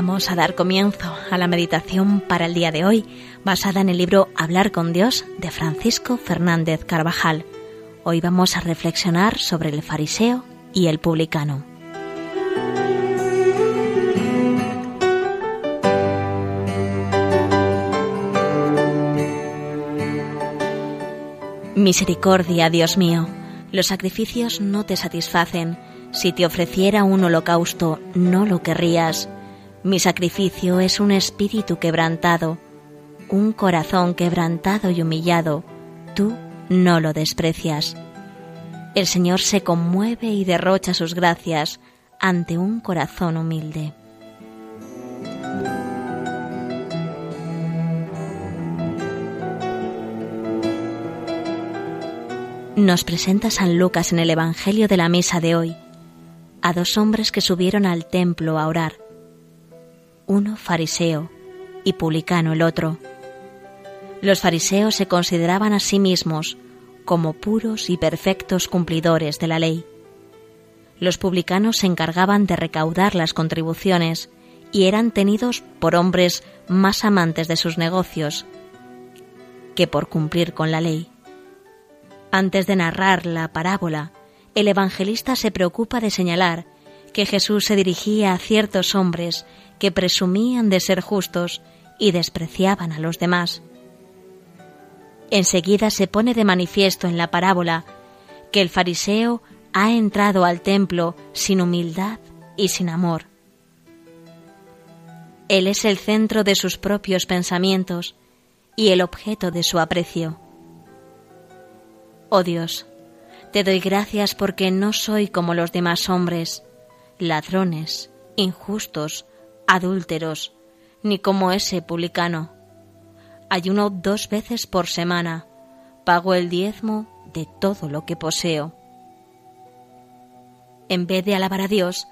Vamos a dar comienzo a la meditación para el día de hoy, basada en el libro Hablar con Dios de Francisco Fernández Carvajal. Hoy vamos a reflexionar sobre el fariseo y el publicano. Misericordia, Dios mío, los sacrificios no te satisfacen. Si te ofreciera un holocausto, no lo querrías mi sacrificio es un espíritu quebrantado, un corazón quebrantado y humillado. Tú no lo desprecias. El Señor se conmueve y derrocha sus gracias ante un corazón humilde. Nos presenta San Lucas en el Evangelio de la Misa de hoy a dos hombres que subieron al templo a orar uno fariseo y publicano el otro. Los fariseos se consideraban a sí mismos como puros y perfectos cumplidores de la ley. Los publicanos se encargaban de recaudar las contribuciones y eran tenidos por hombres más amantes de sus negocios que por cumplir con la ley. Antes de narrar la parábola, el evangelista se preocupa de señalar que Jesús se dirigía a ciertos hombres que presumían de ser justos y despreciaban a los demás. Enseguida se pone de manifiesto en la parábola que el fariseo ha entrado al templo sin humildad y sin amor. Él es el centro de sus propios pensamientos y el objeto de su aprecio. Oh Dios, te doy gracias porque no soy como los demás hombres, ladrones, injustos, adúlteros, ni como ese publicano. Ayuno dos veces por semana, pago el diezmo de todo lo que poseo. En vez de alabar a Dios,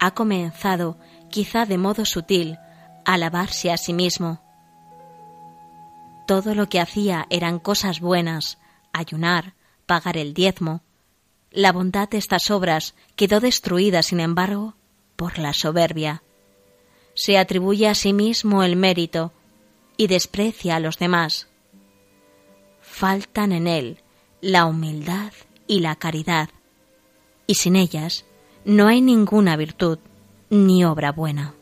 ha comenzado, quizá de modo sutil, a alabarse a sí mismo. Todo lo que hacía eran cosas buenas, ayunar, pagar el diezmo. La bondad de estas obras quedó destruida, sin embargo, por la soberbia se atribuye a sí mismo el mérito y desprecia a los demás. Faltan en él la humildad y la caridad, y sin ellas no hay ninguna virtud ni obra buena.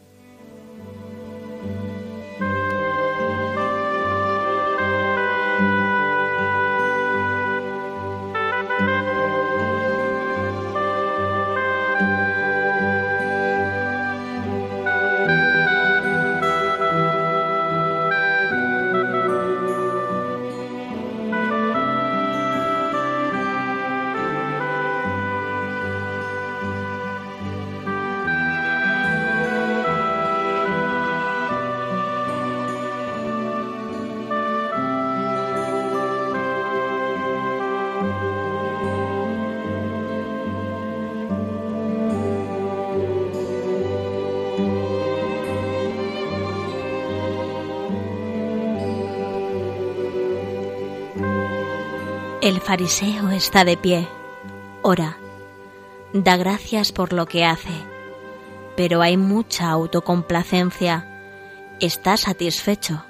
El fariseo está de pie, ora, da gracias por lo que hace, pero hay mucha autocomplacencia, está satisfecho,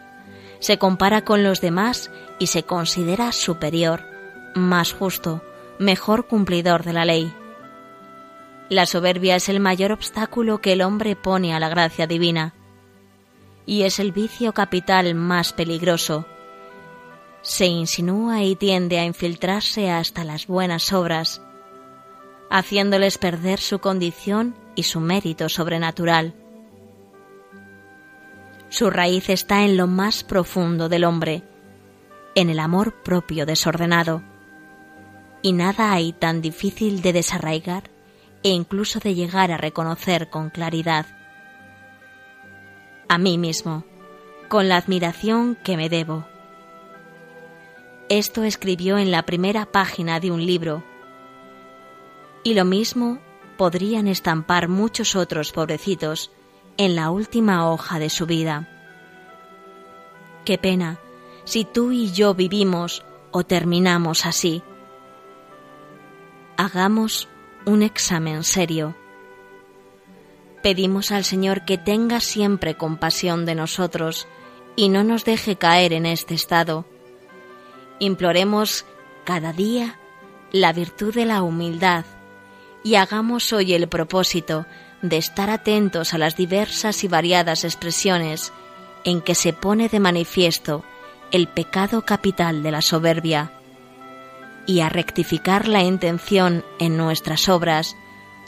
se compara con los demás y se considera superior, más justo, mejor cumplidor de la ley. La soberbia es el mayor obstáculo que el hombre pone a la gracia divina, y es el vicio capital más peligroso, se insinúa y tiende a infiltrarse hasta las buenas obras, haciéndoles perder su condición y su mérito sobrenatural. Su raíz está en lo más profundo del hombre, en el amor propio desordenado, y nada hay tan difícil de desarraigar e incluso de llegar a reconocer con claridad. A mí mismo, con la admiración que me debo esto escribió en la primera página de un libro. Y lo mismo podrían estampar muchos otros pobrecitos en la última hoja de su vida. Qué pena si tú y yo vivimos o terminamos así. Hagamos un examen serio. Pedimos al Señor que tenga siempre compasión de nosotros y no nos deje caer en este estado. Imploremos cada día la virtud de la humildad y hagamos hoy el propósito de estar atentos a las diversas y variadas expresiones en que se pone de manifiesto el pecado capital de la soberbia y a rectificar la intención en nuestras obras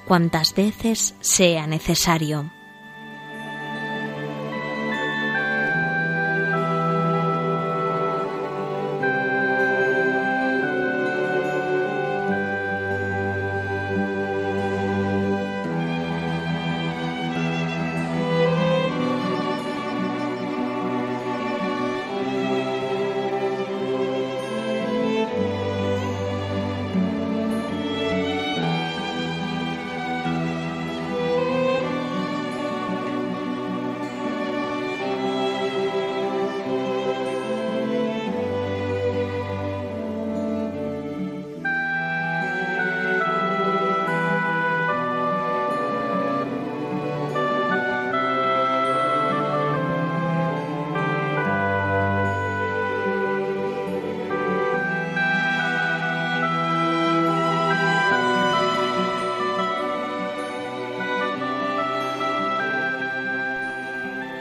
cuantas veces sea necesario.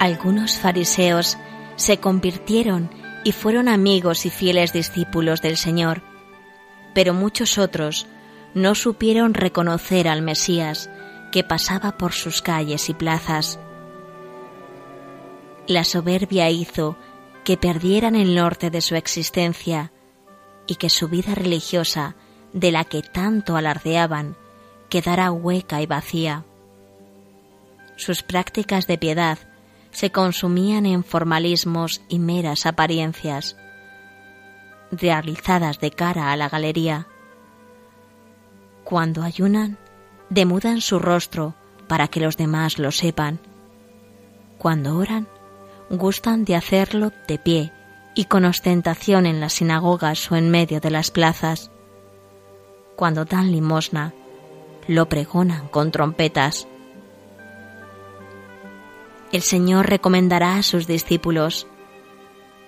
Algunos fariseos se convirtieron y fueron amigos y fieles discípulos del Señor, pero muchos otros no supieron reconocer al Mesías que pasaba por sus calles y plazas. La soberbia hizo que perdieran el norte de su existencia y que su vida religiosa, de la que tanto alardeaban, quedara hueca y vacía. Sus prácticas de piedad se consumían en formalismos y meras apariencias, realizadas de cara a la galería. Cuando ayunan, demudan su rostro para que los demás lo sepan. Cuando oran, gustan de hacerlo de pie y con ostentación en las sinagogas o en medio de las plazas. Cuando dan limosna, lo pregonan con trompetas el Señor recomendará a sus discípulos,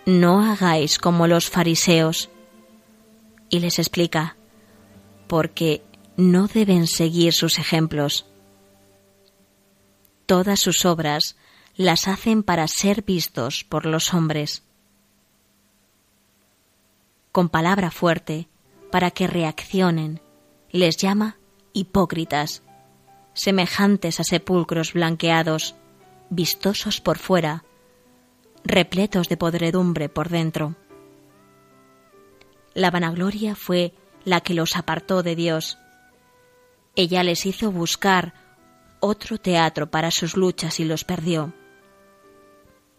no hagáis como los fariseos. Y les explica, porque no deben seguir sus ejemplos. Todas sus obras las hacen para ser vistos por los hombres. Con palabra fuerte, para que reaccionen, les llama hipócritas, semejantes a sepulcros blanqueados vistosos por fuera, repletos de podredumbre por dentro. La vanagloria fue la que los apartó de Dios. Ella les hizo buscar otro teatro para sus luchas y los perdió.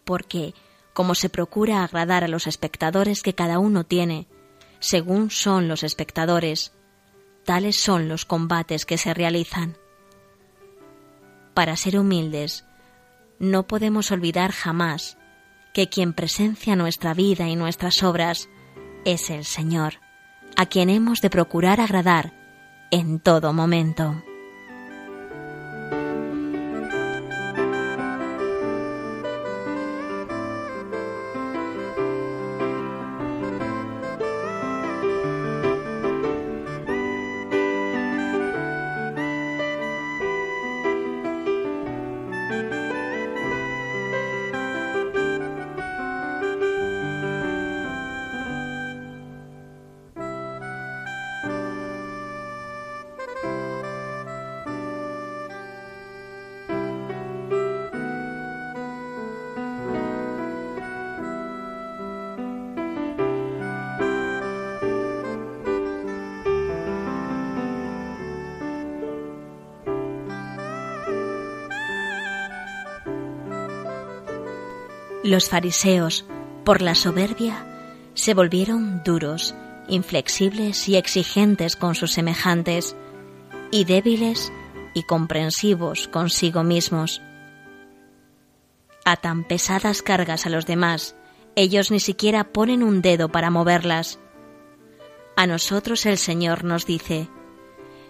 Porque, como se procura agradar a los espectadores que cada uno tiene, según son los espectadores, tales son los combates que se realizan. Para ser humildes, no podemos olvidar jamás que quien presencia nuestra vida y nuestras obras es el Señor, a quien hemos de procurar agradar en todo momento. Los fariseos, por la soberbia, se volvieron duros, inflexibles y exigentes con sus semejantes, y débiles y comprensivos consigo mismos. Atan pesadas cargas a los demás, ellos ni siquiera ponen un dedo para moverlas. A nosotros el Señor nos dice,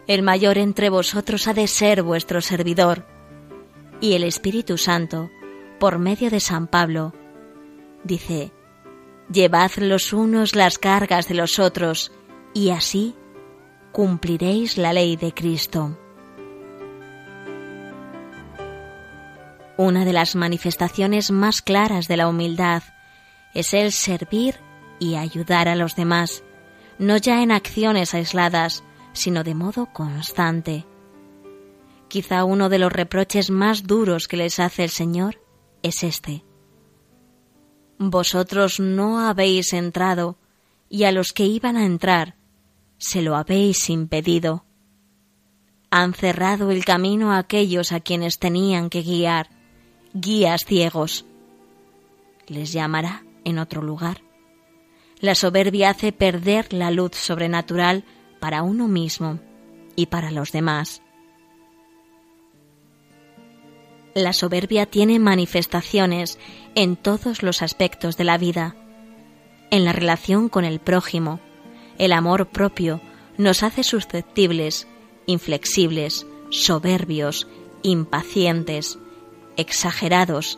El mayor entre vosotros ha de ser vuestro servidor Y el Espíritu Santo, por medio de San Pablo, dice, Llevad los unos las cargas de los otros, y así cumpliréis la ley de Cristo. Una de las manifestaciones más claras de la humildad es el servir y ayudar a los demás, no ya en acciones aisladas, sino de modo constante. Quizá uno de los reproches más duros que les hace el Señor es este. Vosotros no habéis entrado, y a los que iban a entrar se lo habéis impedido. Han cerrado el camino a aquellos a quienes tenían que guiar, guías ciegos. Les llamará en otro lugar. La soberbia hace perder la luz sobrenatural para uno mismo y para los demás. La soberbia tiene manifestaciones en todos los aspectos de la vida. En la relación con el prójimo, el amor propio nos hace susceptibles, inflexibles, soberbios, impacientes, exagerados,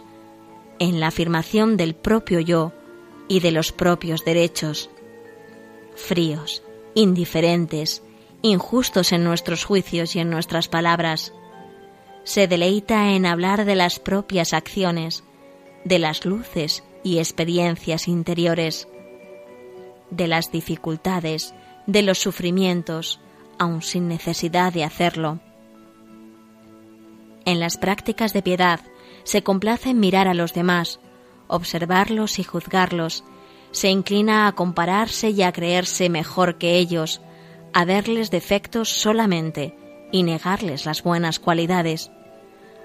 en la afirmación del propio yo y de los propios derechos, fríos, indiferentes, injustos en nuestros juicios y en nuestras palabras. Se deleita en hablar de las propias acciones, de las luces y experiencias interiores, de las dificultades, de los sufrimientos, aun sin necesidad de hacerlo. En las prácticas de piedad se complace en mirar a los demás, observarlos y juzgarlos, se inclina a compararse y a creerse mejor que ellos, a verles defectos solamente y negarles las buenas cualidades,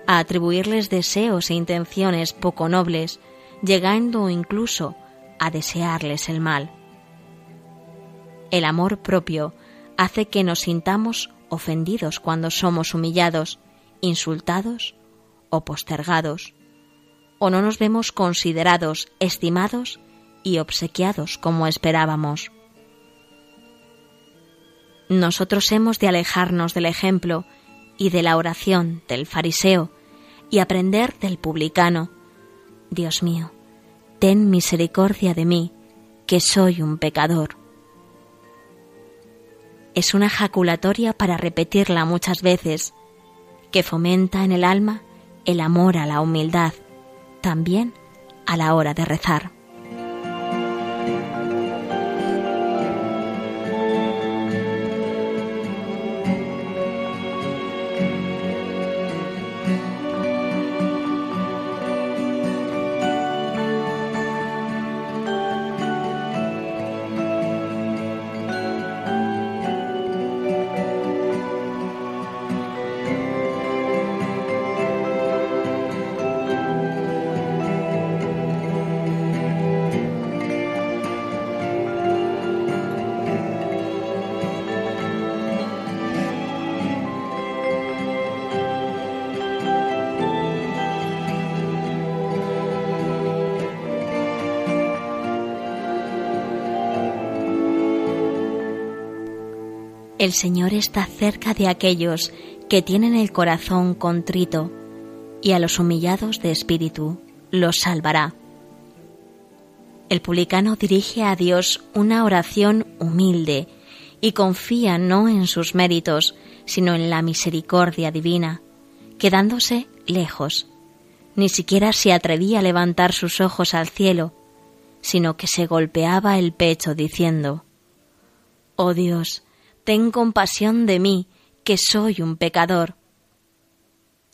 a atribuirles deseos e intenciones poco nobles, llegando incluso a desearles el mal. El amor propio hace que nos sintamos ofendidos cuando somos humillados, insultados o postergados, o no nos vemos considerados, estimados y obsequiados como esperábamos. Nosotros hemos de alejarnos del ejemplo y de la oración del fariseo y aprender del publicano. Dios mío, ten misericordia de mí, que soy un pecador. Es una jaculatoria para repetirla muchas veces, que fomenta en el alma el amor a la humildad, también a la hora de rezar. El Señor está cerca de aquellos que tienen el corazón contrito, y a los humillados de espíritu los salvará. El publicano dirige a Dios una oración humilde y confía no en sus méritos, sino en la misericordia divina, quedándose lejos. Ni siquiera se atrevía a levantar sus ojos al cielo, sino que se golpeaba el pecho diciendo, Oh Dios, ten compasión de mí, que soy un pecador.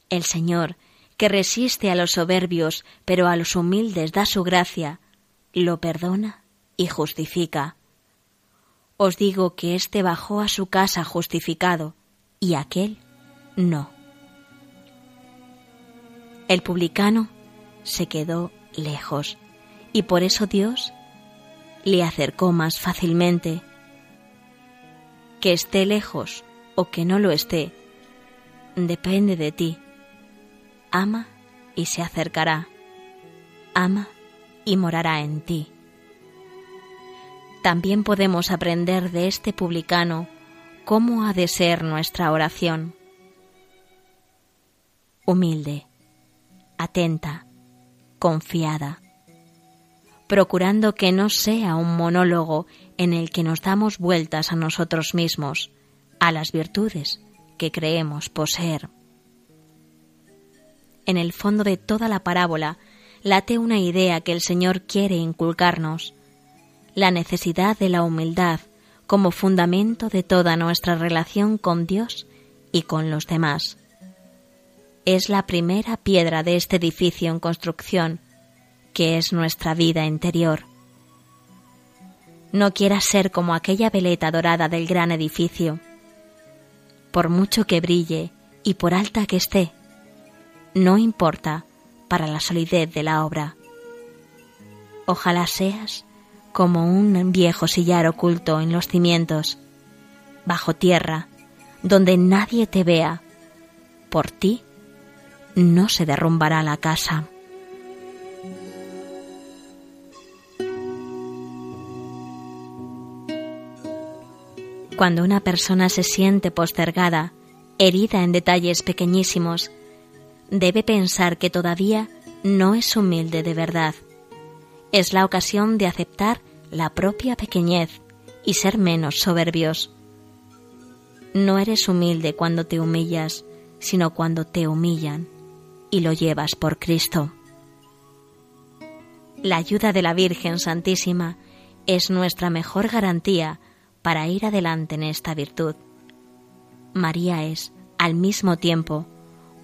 El Señor, que resiste a los soberbios, pero a los humildes da su gracia, lo perdona y justifica. Os digo que éste bajó a su casa justificado, y aquel no. El publicano se quedó lejos, y por eso Dios le acercó más fácilmente que esté lejos o que no lo esté, depende de ti. Ama y se acercará. Ama y morará en ti. También podemos aprender de este publicano cómo ha de ser nuestra oración. Humilde, atenta, confiada, procurando que no sea un monólogo en el que nos damos vueltas a nosotros mismos, a las virtudes que creemos poseer. En el fondo de toda la parábola late una idea que el Señor quiere inculcarnos, la necesidad de la humildad como fundamento de toda nuestra relación con Dios y con los demás. Es la primera piedra de este edificio en construcción, que es nuestra vida interior. No quieras ser como aquella veleta dorada del gran edificio. Por mucho que brille y por alta que esté, no importa para la solidez de la obra. Ojalá seas como un viejo sillar oculto en los cimientos, bajo tierra, donde nadie te vea. Por ti no se derrumbará la casa. Cuando una persona se siente postergada, herida en detalles pequeñísimos, debe pensar que todavía no es humilde de verdad. Es la ocasión de aceptar la propia pequeñez y ser menos soberbios. No eres humilde cuando te humillas, sino cuando te humillan y lo llevas por Cristo. La ayuda de la Virgen Santísima es nuestra mejor garantía para ir adelante en esta virtud. María es, al mismo tiempo,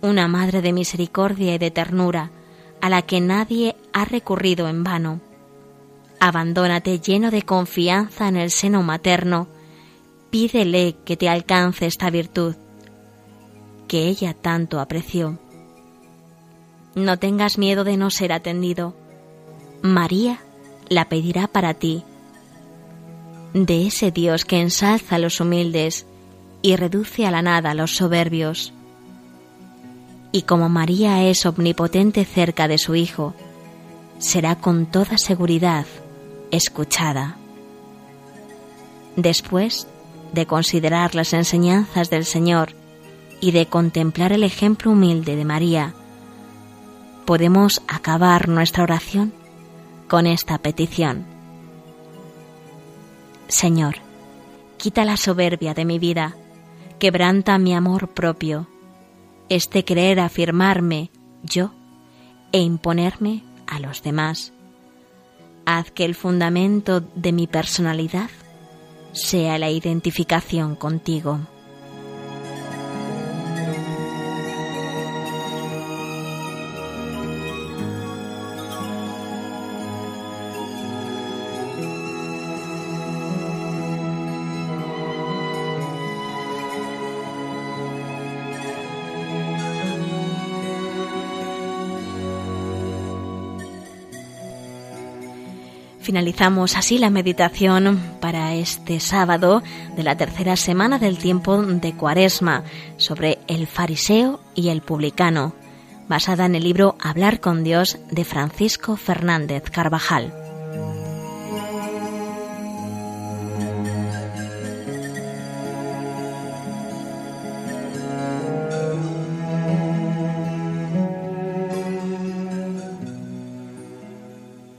una madre de misericordia y de ternura, a la que nadie ha recurrido en vano. Abandónate lleno de confianza en el seno materno, pídele que te alcance esta virtud, que ella tanto apreció. No tengas miedo de no ser atendido. María la pedirá para ti, de ese Dios que ensalza a los humildes y reduce a la nada a los soberbios y como María es omnipotente cerca de su Hijo, será con toda seguridad escuchada. Después de considerar las enseñanzas del Señor y de contemplar el ejemplo humilde de María, podemos acabar nuestra oración con esta petición. Señor, quita la soberbia de mi vida, quebranta mi amor propio, este querer afirmarme yo e imponerme a los demás. Haz que el fundamento de mi personalidad sea la identificación contigo. Finalizamos así la meditación para este sábado de la tercera semana del tiempo de Cuaresma sobre el fariseo y el publicano, basada en el libro Hablar con Dios de Francisco Fernández Carvajal.